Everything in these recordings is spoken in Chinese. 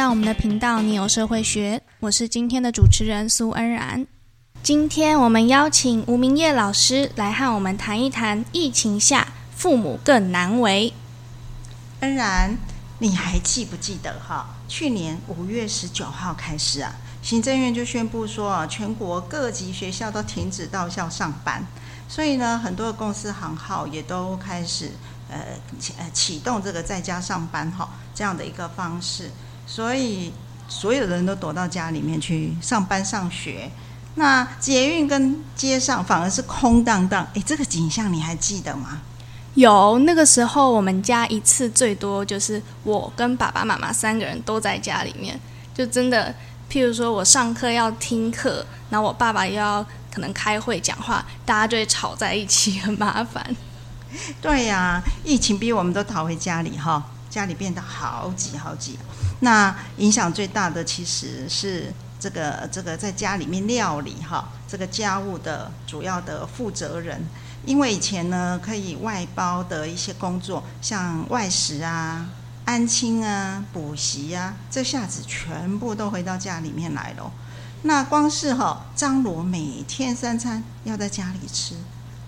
到我们的频道，你有社会学，我是今天的主持人苏恩然。今天我们邀请吴明业老师来和我们谈一谈疫情下父母更难为。恩然，你还记不记得哈？去年五月十九号开始啊，行政院就宣布说啊，全国各级学校都停止到校上班，所以呢，很多的公司行号也都开始呃呃启动这个在家上班哈这样的一个方式，所以所有的人都躲到家里面去上班上学。那捷运跟街上反而是空荡荡，哎，这个景象你还记得吗？有，那个时候我们家一次最多就是我跟爸爸妈妈三个人都在家里面，就真的，譬如说我上课要听课，然后我爸爸又要可能开会讲话，大家就会吵在一起，很麻烦。对呀，疫情逼我们都逃回家里哈，家里变得好挤好挤。那影响最大的其实是。这个这个在家里面料理哈，这个家务的主要的负责人，因为以前呢可以外包的一些工作，像外食啊、安亲啊、补习啊，这下子全部都回到家里面来了。那光是哈张罗每天三餐要在家里吃，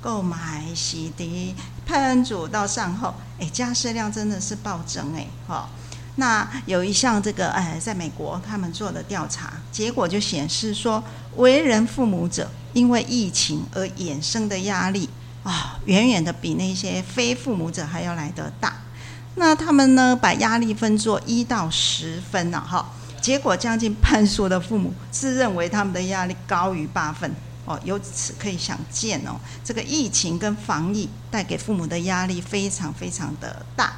购买、洗涤、烹煮到善后，哎，加湿量真的是暴增哎，哈。那有一项这个，哎，在美国他们做的调查结果就显示说，为人父母者因为疫情而衍生的压力啊，远远的比那些非父母者还要来得大。那他们呢，把压力分作一到十分呢，哈，结果将近半数的父母自认为他们的压力高于八分哦。由此可以想见哦，这个疫情跟防疫带给父母的压力非常非常的大。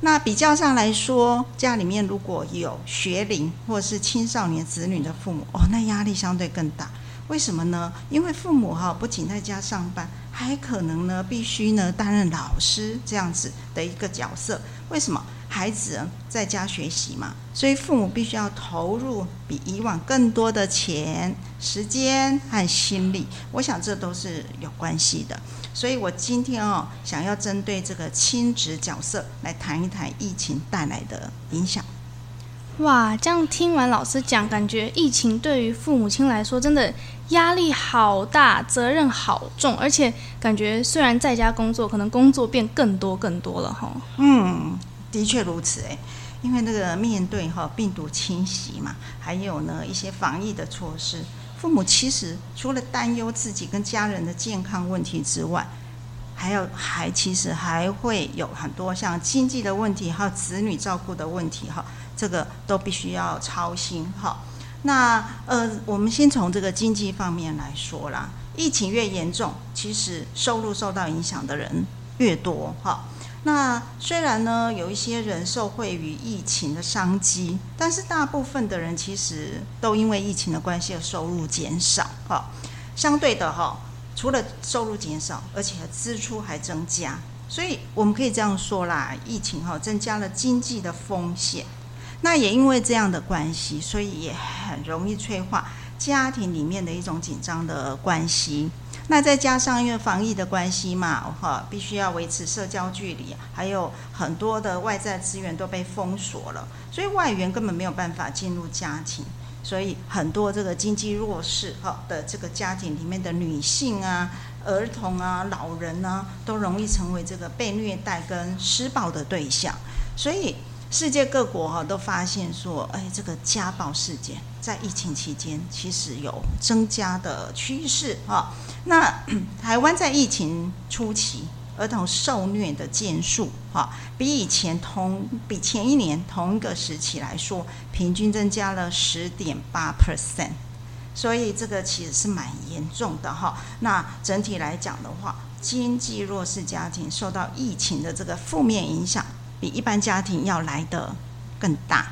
那比较上来说，家里面如果有学龄或是青少年子女的父母，哦，那压力相对更大。为什么呢？因为父母哈不仅在家上班，还可能呢必须呢担任老师这样子的一个角色。为什么？孩子在家学习嘛，所以父母必须要投入比以往更多的钱、时间和心力。我想这都是有关系的。所以我今天哦，想要针对这个亲职角色来谈一谈疫情带来的影响。哇，这样听完老师讲，感觉疫情对于父母亲来说真的压力好大，责任好重，而且感觉虽然在家工作，可能工作变更多更多了哈。嗯，的确如此哎，因为那个面对哈病毒侵袭嘛，还有呢一些防疫的措施。父母其实除了担忧自己跟家人的健康问题之外，还有还其实还会有很多像经济的问题，还有子女照顾的问题哈，这个都必须要操心哈。那呃，我们先从这个经济方面来说啦，疫情越严重，其实收入受到影响的人越多哈。那虽然呢，有一些人受惠于疫情的商机，但是大部分的人其实都因为疫情的关系而收入减少。哈，相对的哈，除了收入减少，而且支出还增加。所以我们可以这样说啦，疫情哈增加了经济的风险。那也因为这样的关系，所以也很容易催化家庭里面的一种紧张的关系。那再加上因为防疫的关系嘛，哈，必须要维持社交距离，还有很多的外在资源都被封锁了，所以外援根本没有办法进入家庭，所以很多这个经济弱势哈的这个家庭里面的女性啊、儿童啊、老人呢，都容易成为这个被虐待跟施暴的对象，所以。世界各国哈都发现说，哎，这个家暴事件在疫情期间其实有增加的趋势哈。那 台湾在疫情初期，儿童受虐的件数哈，比以前同比前一年同一个时期来说，平均增加了十点八 percent，所以这个其实是蛮严重的哈。那整体来讲的话，经济弱势家庭受到疫情的这个负面影响。比一般家庭要来的更大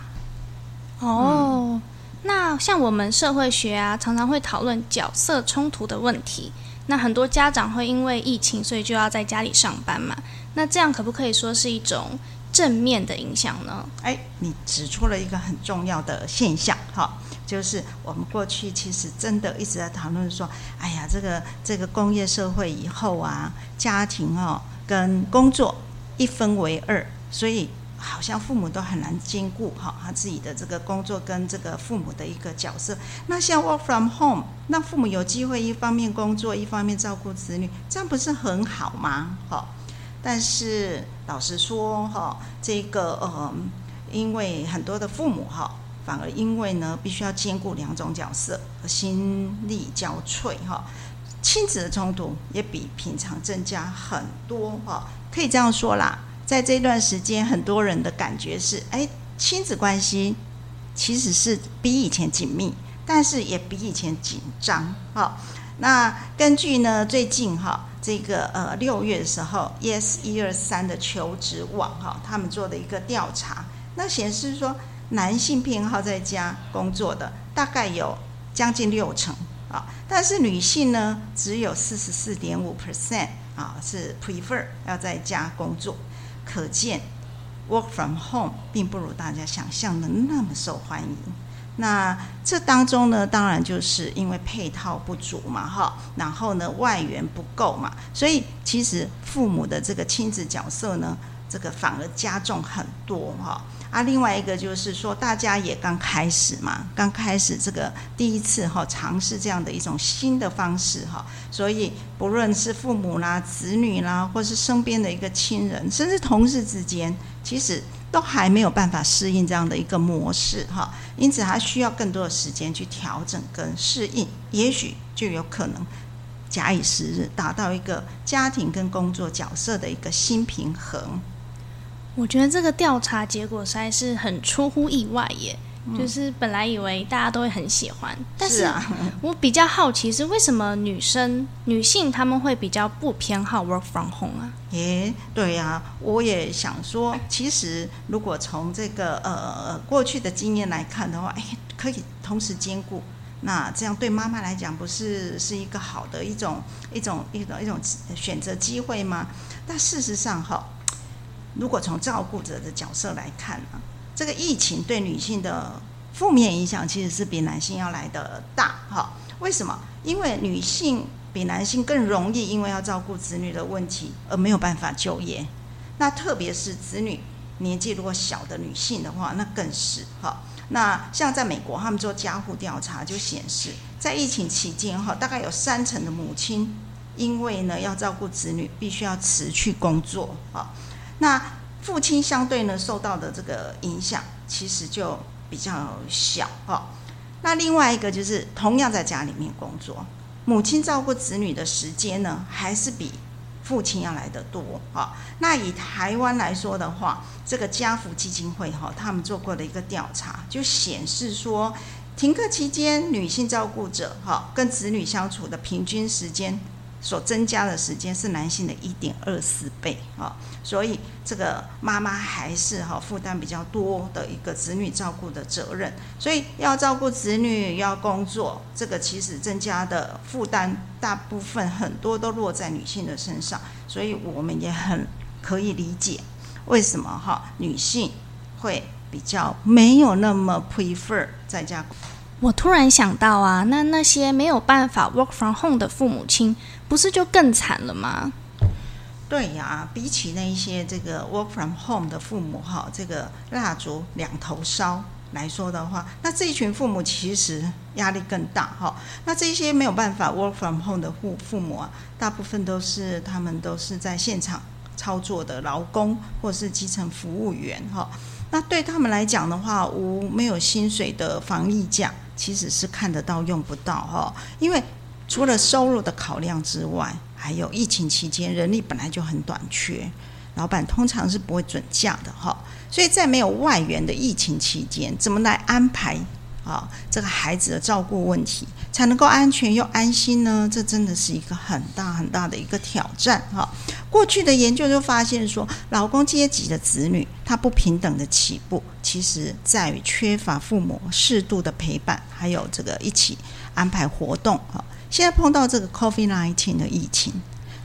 哦。那像我们社会学啊，常常会讨论角色冲突的问题。那很多家长会因为疫情，所以就要在家里上班嘛。那这样可不可以说是一种正面的影响呢？哎，你指出了一个很重要的现象，哈，就是我们过去其实真的一直在讨论说，哎呀，这个这个工业社会以后啊，家庭哦跟工作一分为二。所以好像父母都很难兼顾哈，他自己的这个工作跟这个父母的一个角色。那像 work from home，那父母有机会一方面工作，一方面照顾子女，这样不是很好吗？哈，但是老实说哈，这个呃，因为很多的父母哈，反而因为呢，必须要兼顾两种角色，心力交瘁哈，亲子的冲突也比平常增加很多哈，可以这样说啦。在这段时间，很多人的感觉是：哎，亲子关系其实是比以前紧密，但是也比以前紧张。好，那根据呢最近哈这个呃六月的时候，Yes 一二三的求职网哈他们做的一个调查，那显示说男性偏好在家工作的大概有将近六成啊，但是女性呢只有四十四点五 percent 啊是 prefer 要在家工作。可见，work from home 并不如大家想象的那么受欢迎。那这当中呢，当然就是因为配套不足嘛，哈，然后呢外援不够嘛，所以其实父母的这个亲子角色呢，这个反而加重很多，哈。啊，另外一个就是说，大家也刚开始嘛，刚开始这个第一次哈，尝试这样的一种新的方式哈，所以不论是父母啦、子女啦，或是身边的一个亲人，甚至同事之间，其实都还没有办法适应这样的一个模式哈，因此还需要更多的时间去调整跟适应，也许就有可能假以时日，达到一个家庭跟工作角色的一个新平衡。我觉得这个调查结果实在是很出乎意外耶，就是本来以为大家都会很喜欢，但是我比较好奇是为什么女生女性他们会比较不偏好 work from home 啊？耶，对呀，我也想说，其实如果从这个呃过去的经验来看的话，哎，可以同时兼顾，那这样对妈妈来讲不是是一个好的一种一种一种一种选择机会吗？但事实上哈。如果从照顾者的角色来看呢，这个疫情对女性的负面影响其实是比男性要来的大哈。为什么？因为女性比男性更容易因为要照顾子女的问题而没有办法就业。那特别是子女年纪如果小的女性的话，那更是哈。那像在美国，他们做家户调查就显示，在疫情期间哈，大概有三成的母亲因为呢要照顾子女，必须要辞去工作啊。那父亲相对呢受到的这个影响，其实就比较小哈。那另外一个就是同样在家里面工作，母亲照顾子女的时间呢，还是比父亲要来的多啊。那以台湾来说的话，这个家福基金会哈，他们做过的一个调查，就显示说，停课期间女性照顾者哈跟子女相处的平均时间。所增加的时间是男性的一点二四倍啊，所以这个妈妈还是哈负担比较多的一个子女照顾的责任，所以要照顾子女要工作，这个其实增加的负担大部分很多都落在女性的身上，所以我们也很可以理解为什么哈女性会比较没有那么 prefer 在家。我突然想到啊，那那些没有办法 work from home 的父母亲。不是就更惨了吗？对呀，比起那一些这个 work from home 的父母哈，这个蜡烛两头烧来说的话，那这一群父母其实压力更大哈。那这些没有办法 work from home 的父父母啊，大部分都是他们都是在现场操作的劳工或是基层服务员哈。那对他们来讲的话，无没有薪水的防疫假，其实是看得到用不到哈，因为。除了收入的考量之外，还有疫情期间人力本来就很短缺，老板通常是不会准假的哈。所以在没有外援的疫情期间，怎么来安排啊这个孩子的照顾问题，才能够安全又安心呢？这真的是一个很大很大的一个挑战哈。过去的研究就发现说，老公阶级的子女他不平等的起步，其实在于缺乏父母适度的陪伴，还有这个一起安排活动哈。现在碰到这个 COVID-19 的疫情，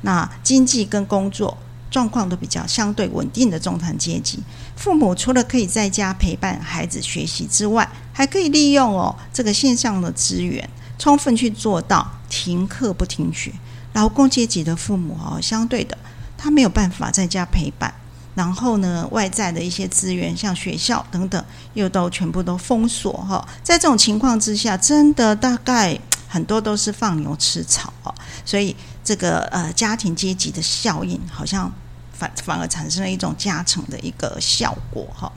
那经济跟工作状况都比较相对稳定的中产阶级，父母除了可以在家陪伴孩子学习之外，还可以利用哦这个线上的资源，充分去做到停课不停学。劳工阶级的父母哦，相对的他没有办法在家陪伴，然后呢，外在的一些资源，像学校等等，又都全部都封锁哈。在这种情况之下，真的大概很多都是放牛吃草哦。所以这个呃家庭阶级的效应，好像反反而产生了一种加成的一个效果哈。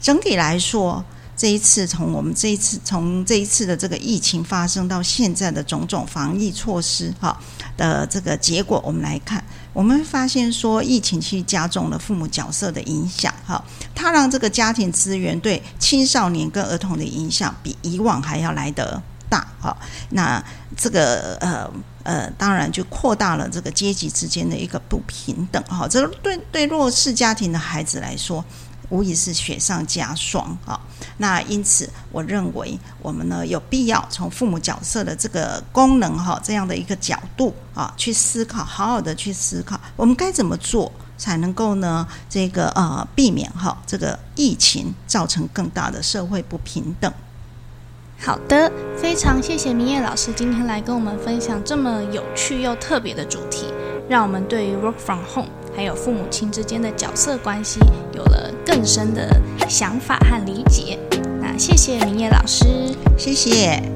整体来说。这一次，从我们这一次从这一次的这个疫情发生到现在的种种防疫措施，哈的这个结果，我们来看，我们发现说，疫情其实加重了父母角色的影响，哈，它让这个家庭资源对青少年跟儿童的影响比以往还要来得大，哈。那这个呃呃，当然就扩大了这个阶级之间的一个不平等，哈。这对对弱势家庭的孩子来说。无疑是雪上加霜啊！那因此，我认为我们呢有必要从父母角色的这个功能哈这样的一个角度啊去思考，好好的去思考，我们该怎么做才能够呢这个呃避免哈这个疫情造成更大的社会不平等。好的，非常谢谢明叶老师今天来跟我们分享这么有趣又特别的主题，让我们对于 work from home 还有父母亲之间的角色关系有了更深的想法和理解。那谢谢明叶老师，谢谢。